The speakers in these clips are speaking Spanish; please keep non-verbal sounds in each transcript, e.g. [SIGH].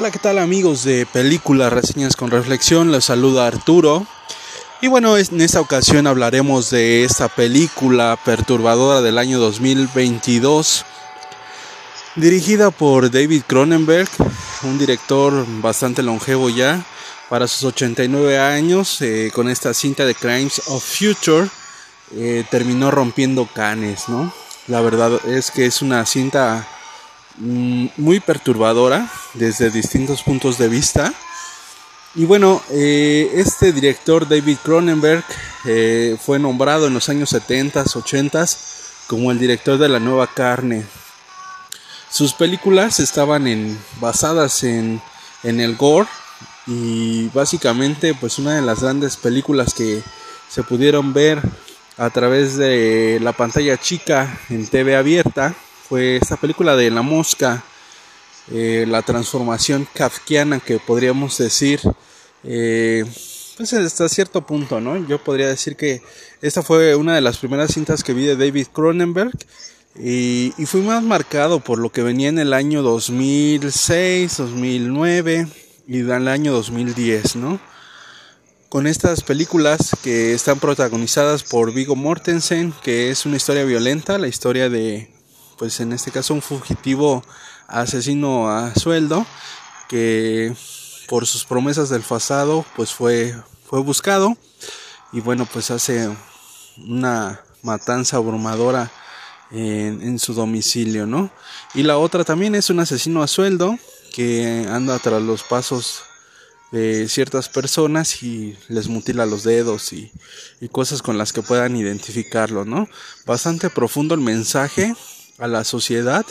Hola, ¿qué tal amigos de Películas Reseñas con Reflexión? Les saluda Arturo. Y bueno, en esta ocasión hablaremos de esta película perturbadora del año 2022, dirigida por David Cronenberg, un director bastante longevo ya, para sus 89 años, eh, con esta cinta de Crimes of Future, eh, terminó rompiendo canes, ¿no? La verdad es que es una cinta mm, muy perturbadora desde distintos puntos de vista. Y bueno, eh, este director David Cronenberg fue nombrado en los años 70, 80 como el director de la nueva carne. Sus películas estaban basadas en, en el gore y básicamente pues una de las grandes películas que se pudieron ver a través de la pantalla chica en TV abierta fue esta película de La Mosca, eh, la transformación kafkiana que podríamos decir, eh, pues hasta cierto punto, ¿no? Yo podría decir que esta fue una de las primeras cintas que vi de David Cronenberg y, y fui más marcado por lo que venía en el año 2006, 2009 y del año 2010, ¿no? Con estas películas que están protagonizadas por Vigo Mortensen, que es una historia violenta, la historia de, pues en este caso, un fugitivo asesino a sueldo, que por sus promesas del pasado, pues fue, fue buscado y bueno, pues hace una matanza abrumadora en, su domicilio, ¿no? Y la otra también es un asesino a sueldo que anda tras los pasos de ciertas personas y les mutila los dedos y, cosas con las que puedan identificarlo, ¿no? Bastante profundo el mensaje a la sociedad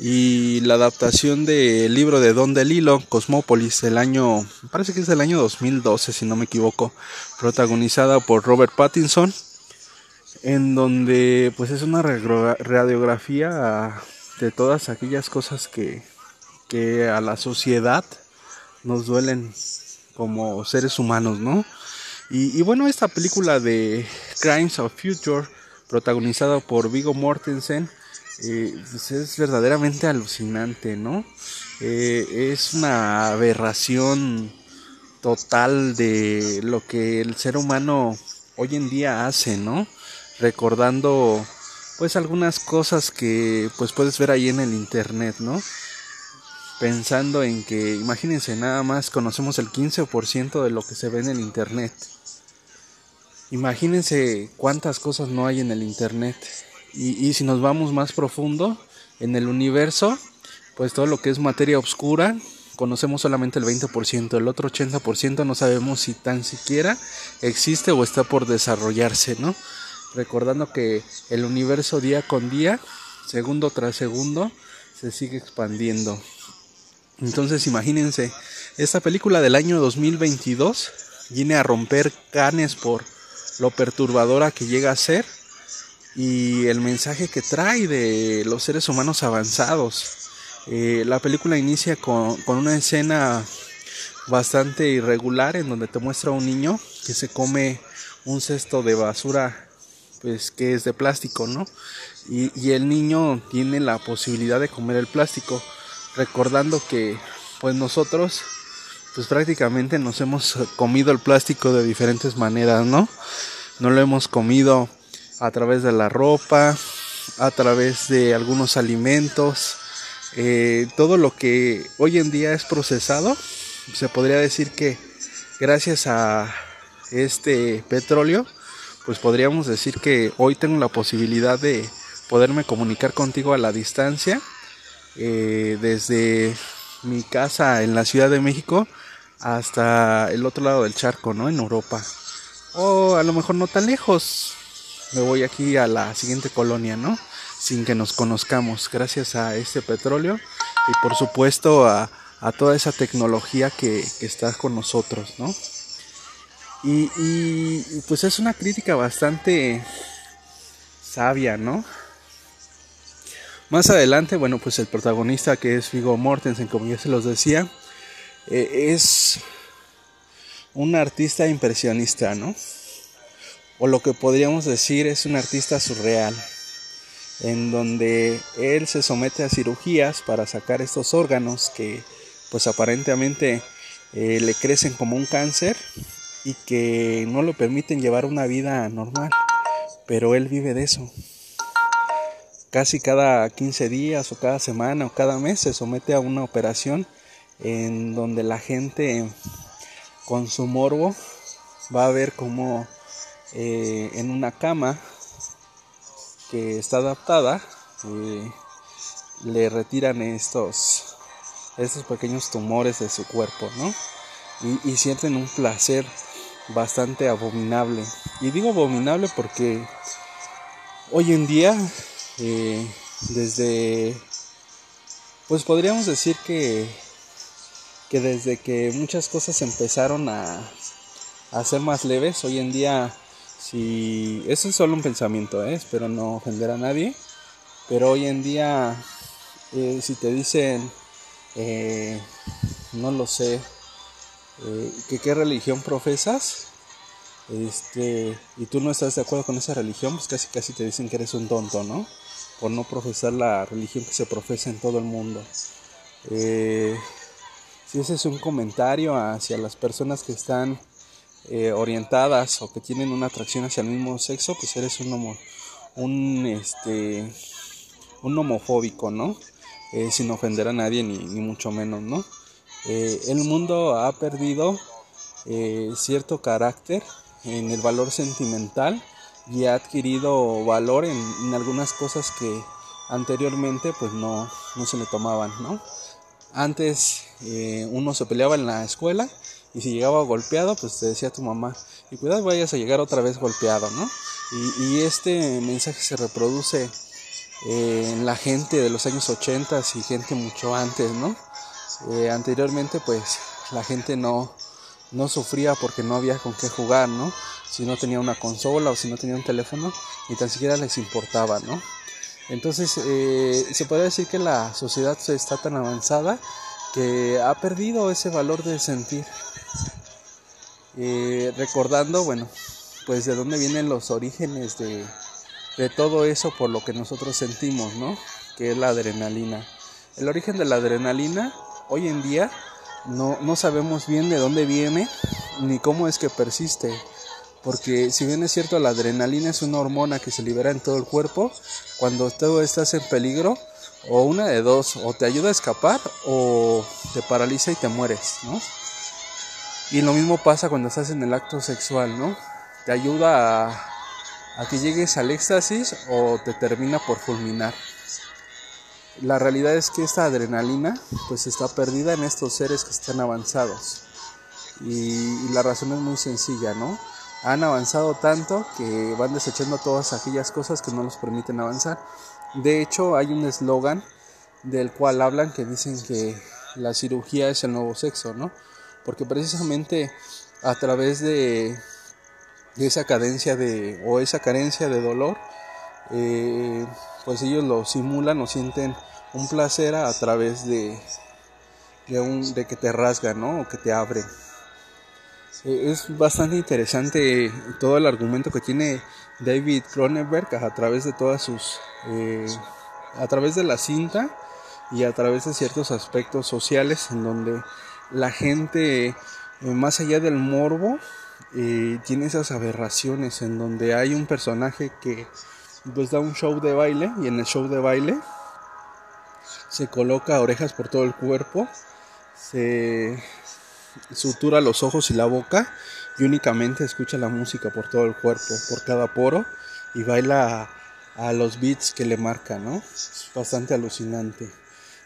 y la adaptación del libro de Don DeLillo, Cosmópolis, del año, parece que es del año 2012 si no me equivoco, protagonizada por Robert Pattinson, en donde pues es una radiografía de todas aquellas cosas que que a la sociedad nos duelen como seres humanos, ¿no? Y, bueno, esta película de Crimes of Future, protagonizada por Vigo Mortensen, eh, pues es verdaderamente alucinante, ¿no? Eh, es una aberración total de lo que el ser humano hoy en día hace, ¿no? Recordando pues algunas cosas que pues puedes ver ahí en el internet, ¿no? pensando en que, imagínense, nada más conocemos el 15% de lo que se ve en el Internet. Imagínense cuántas cosas no hay en el Internet. Y, si nos vamos más profundo, en el universo, pues todo lo que es materia oscura, conocemos solamente el 20%, el otro 80% no sabemos si tan siquiera existe o está por desarrollarse, ¿no? Recordando que el universo día con día, segundo tras segundo, se sigue expandiendo. Entonces imagínense, esta película del año 2022 viene a romper canes por lo perturbadora que llega a ser y el mensaje que trae de los seres humanos avanzados. Eh, la película inicia con, con, una escena bastante irregular en donde te muestra a un niño que se come un cesto de basura pues que es de plástico, ¿no? Y, y el niño tiene la posibilidad de comer el plástico recordando que pues nosotros pues prácticamente nos hemos comido el plástico de diferentes maneras, ¿no? No lo hemos comido a través de la ropa, a través de algunos alimentos, eh, todo lo que hoy en día es procesado, se podría decir que gracias a este petróleo, pues podríamos decir que hoy tengo la posibilidad de poderme comunicar contigo a la distancia eh, desde mi casa en la Ciudad de México hasta el otro lado del charco, ¿no? En Europa. O a lo mejor no tan lejos. Me voy aquí a la siguiente colonia, ¿no? Sin que nos conozcamos, gracias a este petróleo y por supuesto a, toda esa tecnología que, está con nosotros, ¿no? Y, pues es una crítica bastante sabia, ¿no? Más adelante, bueno, pues el protagonista que es Vigo Mortensen, como ya se los decía, eh, es un artista impresionista, ¿no? O lo que podríamos decir es un artista surreal, en donde él se somete a cirugías para sacar estos órganos que pues aparentemente eh, le crecen como un cáncer y que no lo permiten llevar una vida normal. Pero él vive de eso. Casi cada 15 días o cada semana o cada mes se somete a una operación en donde la gente con su morbo va a ver como eh, en una cama que está adaptada eh, le retiran estos estos pequeños tumores de su cuerpo, ¿no? Y, sienten un placer bastante abominable. Y digo abominable porque hoy en día, eh, desde, pues podríamos decir que, que desde que muchas cosas empezaron a, a ser más leves, hoy en día, si, eso es solo un pensamiento, ¿eh? espero no ofender a nadie, pero hoy en día, eh, si te dicen, eh, no lo sé, eh, que qué religión profesas, este, y tú no estás de acuerdo con esa religión, pues casi casi te dicen que eres un tonto, ¿no? Por no profesar la religión que se profesa en todo el mundo. Eh, si ese es un comentario hacia las personas que están orientadas o que tienen una atracción hacia el mismo sexo, pues eres un homo, un este un homofóbico, ¿no? Eh, sin ofender a nadie ni, mucho menos, ¿no? Eh, el mundo ha perdido eh, cierto carácter en el valor sentimental y ha adquirido valor en, algunas cosas que anteriormente pues no, no se le tomaban, ¿no? Antes uno se peleaba en la escuela y si llegaba golpeado pues te decía tu mamá y cuidado vayas a llegar otra vez golpeado, ¿no? y este mensaje se reproduce eh, en la gente de los años 80 y gente mucho antes, ¿no? Eh, anteriormente pues la gente no, no sufría porque no había con qué jugar, ¿no? Si no tenía una consola o si no tenía un teléfono, ni tan siquiera les importaba, ¿no? Entonces eh, se puede decir que la sociedad está tan avanzada que ha perdido ese valor de sentir. recordando, bueno, pues de dónde vienen los orígenes de, de todo eso por lo que nosotros sentimos, ¿no? Que es la adrenalina. El origen de la adrenalina, hoy en día, no, no sabemos bien de dónde viene ni cómo es que persiste. Porque si bien es cierto, la adrenalina es una hormona que se libera en todo el cuerpo, cuando todo estás en peligro, o una de dos, o te ayuda a escapar o te paraliza y te mueres, ¿no? Y lo mismo pasa cuando estás en el acto sexual, ¿no? Te ayuda a que llegues al éxtasis o te termina por fulminar. La realidad es que esta adrenalina pues está perdida en estos seres que están avanzados. Y, la razón es muy sencilla, ¿no? Han avanzado tanto que van desechando todas aquellas cosas que no los permiten avanzar. De hecho, hay un eslogan del cual hablan que dicen que la cirugía es el nuevo sexo, ¿no? Porque precisamente a través de esa cadencia de o esa carencia de dolor eh, pues ellos lo simulan o sienten un placer a través de de, un, de que te rasgan ¿no? o que te abren eh, es bastante interesante todo el argumento que tiene David Cronenberg a través de todas sus eh, a través de la cinta y a través de ciertos aspectos sociales en donde la gente más allá del morbo tiene esas aberraciones en donde hay un personaje que pues da un show de baile y en el show de baile se coloca orejas por todo el cuerpo, se sutura los ojos y la boca y únicamente escucha la música por todo el cuerpo, por cada poro y baila a, los beats que le marcan, ¿no? Es bastante alucinante.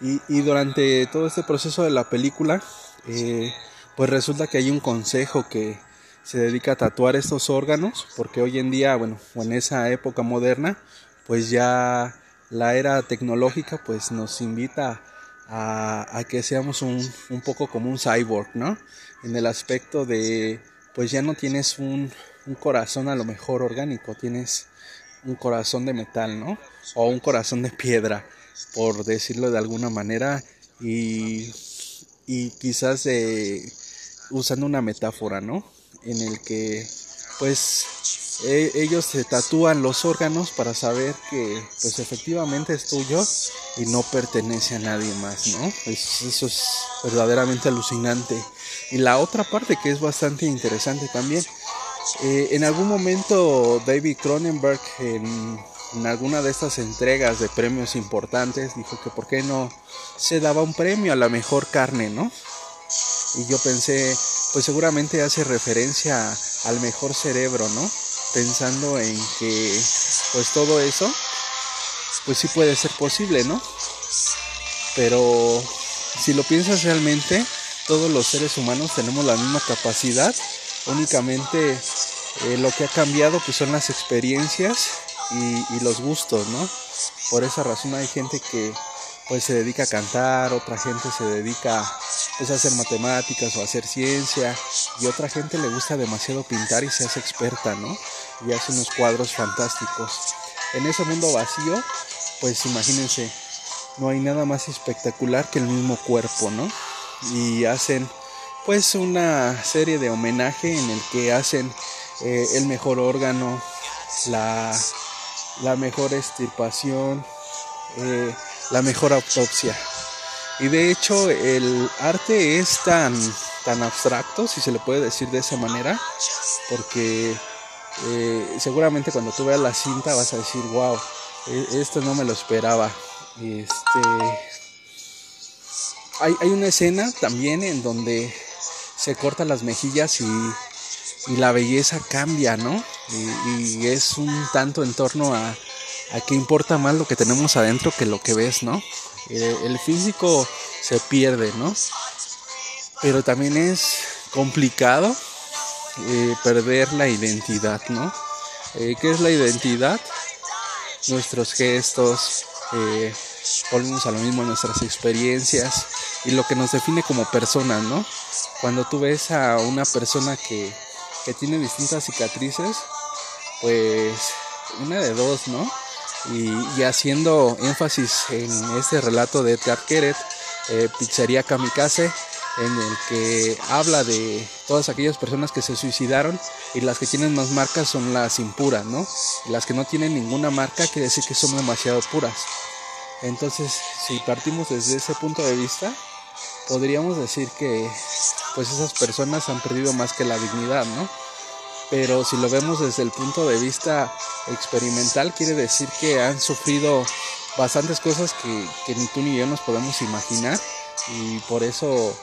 Y, durante todo este proceso de la película, eh, pues resulta que hay un consejo que se dedica a tatuar estos órganos, porque hoy en día, bueno, en esa época moderna, pues ya la era tecnológica pues nos invita a, a que seamos un, un, poco como un cyborg, ¿no? En el aspecto de, pues ya no tienes un, un corazón a lo mejor orgánico, tienes un corazón de metal, ¿no? O un corazón de piedra, por decirlo de alguna manera, y, y quizás usando una metáfora, ¿no? en el que pues e, ellos se tatúan los órganos para saber que pues efectivamente es tuyo y no pertenece a nadie más, ¿no? eso es verdaderamente alucinante. Y la otra parte que es bastante interesante también, eh, en algún momento David Cronenberg en, en, alguna de estas entregas de premios importantes dijo que por qué no se daba un premio a la mejor carne, ¿no? Y yo pensé, pues seguramente hace referencia al mejor cerebro, ¿no? Pensando en que pues todo eso, pues sí puede ser posible, ¿no? Pero si lo piensas realmente, todos los seres humanos tenemos la misma capacidad, únicamente eh, lo que ha cambiado pues son las experiencias y, y los gustos, ¿no? Por esa razón hay gente que pues se dedica a cantar, otra gente se dedica a hacer matemáticas o hacer ciencia y otra gente le gusta demasiado pintar y se hace experta, ¿no? Y hace unos cuadros fantásticos. En ese mundo vacío, pues imagínense, no hay nada más espectacular que el mismo cuerpo, ¿no? Y hacen pues una serie de homenaje en el que hacen eh, el mejor órgano, la, la mejor estirpación, eh, la mejor autopsia. Y de hecho el arte es tan, tan abstracto, si se le puede decir de esa manera, porque eh, seguramente cuando tú veas la cinta vas a decir, wow, e, esto no me lo esperaba. Este, hay, hay una escena también en donde se cortan las mejillas y, y la belleza cambia, ¿no? Y, es un tanto en torno a, a que importa más lo que tenemos adentro que lo que ves, ¿no? Eh, el físico se pierde, ¿no? Pero también es complicado eh, perder la identidad, ¿no? Eh, ¿Qué es la identidad? Nuestros gestos, eh, volvemos a lo mismo nuestras experiencias y lo que nos define como personas, ¿no? Cuando tú ves a una persona que, que tiene distintas cicatrices, pues una de dos, ¿no? Y, haciendo énfasis en este relato de Edgar Keret, eh, Pizzería Kamikaze, en el que habla de todas aquellas personas que se suicidaron y las que tienen más marcas son las impuras, ¿no? las que no tienen ninguna marca quiere decir que son demasiado puras. Entonces, si partimos desde ese punto de vista, podríamos decir que pues esas personas han perdido más que la dignidad, ¿no? Pero si lo vemos desde el punto de vista experimental, quiere decir que han sufrido bastantes cosas que, ni tú ni yo nos podemos imaginar y por eso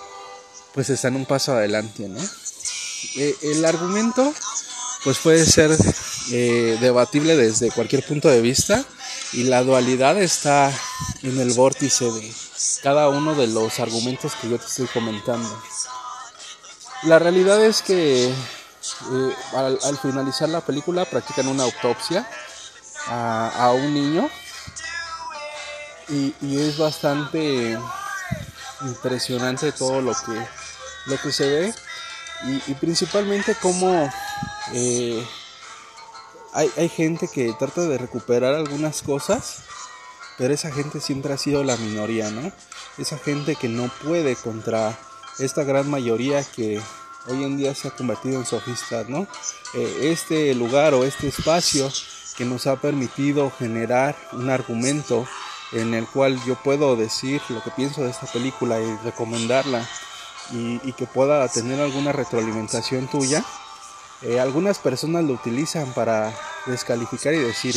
pues están un paso adelante. Eh, el argumento pues puede ser eh, debatible desde cualquier punto de vista y la dualidad está en el vórtice de cada uno de los argumentos que yo te estoy comentando. La realidad es que eh, al, finalizar la película practican una autopsia a, un niño y, es bastante impresionante todo lo que, lo que se ve y, principalmente como eh, hay, hay gente que trata de recuperar algunas cosas pero esa gente siempre ha sido la minoría, ¿no? Esa gente que no puede contra esta gran mayoría que hoy en día se ha convertido en sofistas, ¿no? Eh, este lugar o este espacio que nos ha permitido generar un argumento en el cual yo puedo decir lo que pienso de esta película y recomendarla y, que pueda tener alguna retroalimentación tuya. Eh, algunas personas lo utilizan para descalificar y decir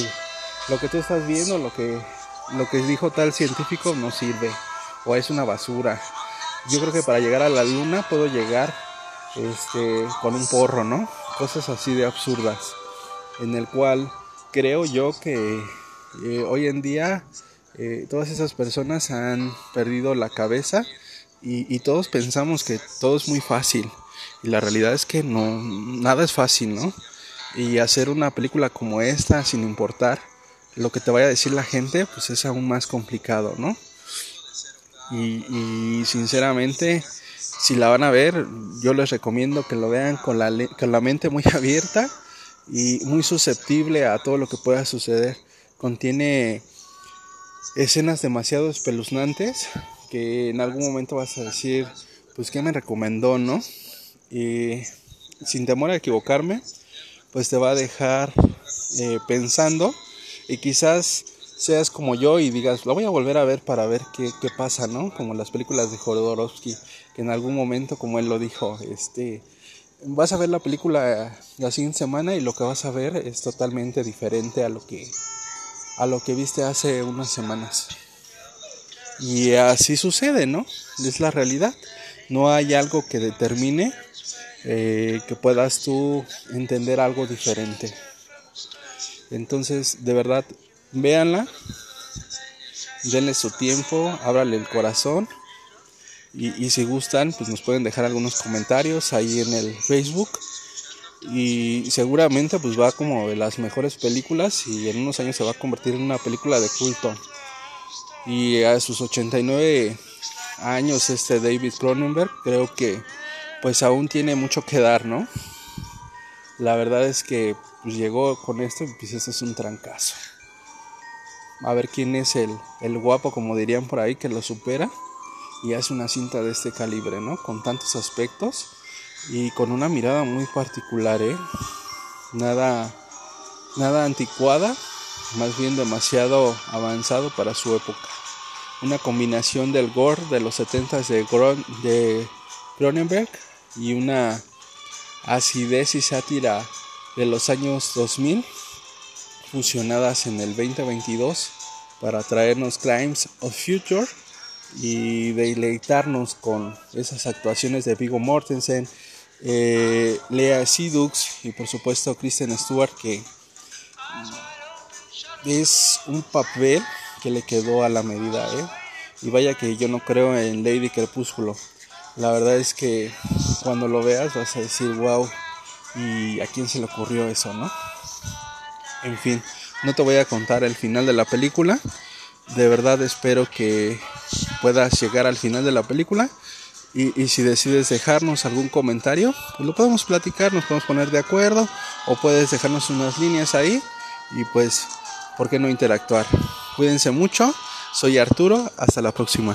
lo que tú estás viendo, lo que, lo que dijo tal científico no sirve o es una basura. Yo creo que para llegar a la luna puedo llegar este, con un porro, ¿no? Cosas así de absurdas, en el cual creo yo que eh, hoy en día eh, todas esas personas han perdido la cabeza y, todos pensamos que todo es muy fácil y la realidad es que no, nada es fácil, ¿no? Y hacer una película como esta sin importar lo que te vaya a decir la gente, pues es aún más complicado, ¿no? Y, y sinceramente si la van a ver, yo les recomiendo que lo vean con la, con la mente muy [LAUGHS] abierta y muy susceptible a todo lo que pueda suceder. Contiene escenas demasiado espeluznantes que en algún momento vas a decir, pues qué me recomendó, ¿no? Y sin temor a equivocarme, pues te va a dejar eh, pensando y quizás seas como yo y digas, la voy a volver a ver para ver qué, qué pasa, ¿no? Como las películas de Jodorowsky, que en algún momento, como él lo dijo, este, vas a ver la película la siguiente semana y lo que vas a ver es totalmente diferente a lo que, a lo que viste hace unas semanas. Y así sucede, ¿no? Es la realidad. No hay algo que determine eh, que puedas tú entender algo diferente. Entonces, de verdad, véanla, denle su tiempo, ábrale el corazón y, si gustan, pues nos pueden dejar algunos comentarios ahí en el Facebook y seguramente pues va como de las mejores películas y en unos años se va a convertir en una película de culto. Y a sus 89 años este David Cronenberg creo que pues aún tiene mucho que dar, ¿no? La verdad es que pues, llegó con esto y pues este es un trancazo. A ver quién es el, el guapo, como dirían por ahí, que lo supera y hace una cinta de este calibre, ¿no? Con tantos aspectos y con una mirada muy particular, ¿eh? Nada, nada anticuada, más bien demasiado avanzado para su época. Una combinación del gore de los 70 de, de Cronenberg y una acidez y sátira de los años 2000 fusionadas en el 2022 para traernos Crimes of Future y deleitarnos con esas actuaciones de Vigo Mortensen, eh, Lea Sidux y por supuesto Kristen Stewart que es un papel que le quedó a la medida ¿eh? y vaya que yo no creo en Lady Crepúsculo. La verdad es que cuando lo veas vas a decir wow y a quién se le ocurrió eso no en fin no te voy a contar el final de la película. De verdad espero que puedas llegar al final de la película y, si decides dejarnos algún comentario, pues lo podemos platicar, nos podemos poner de acuerdo o puedes dejarnos unas líneas ahí y pues, ¿por qué no interactuar? Cuídense mucho, soy Arturo, hasta la próxima.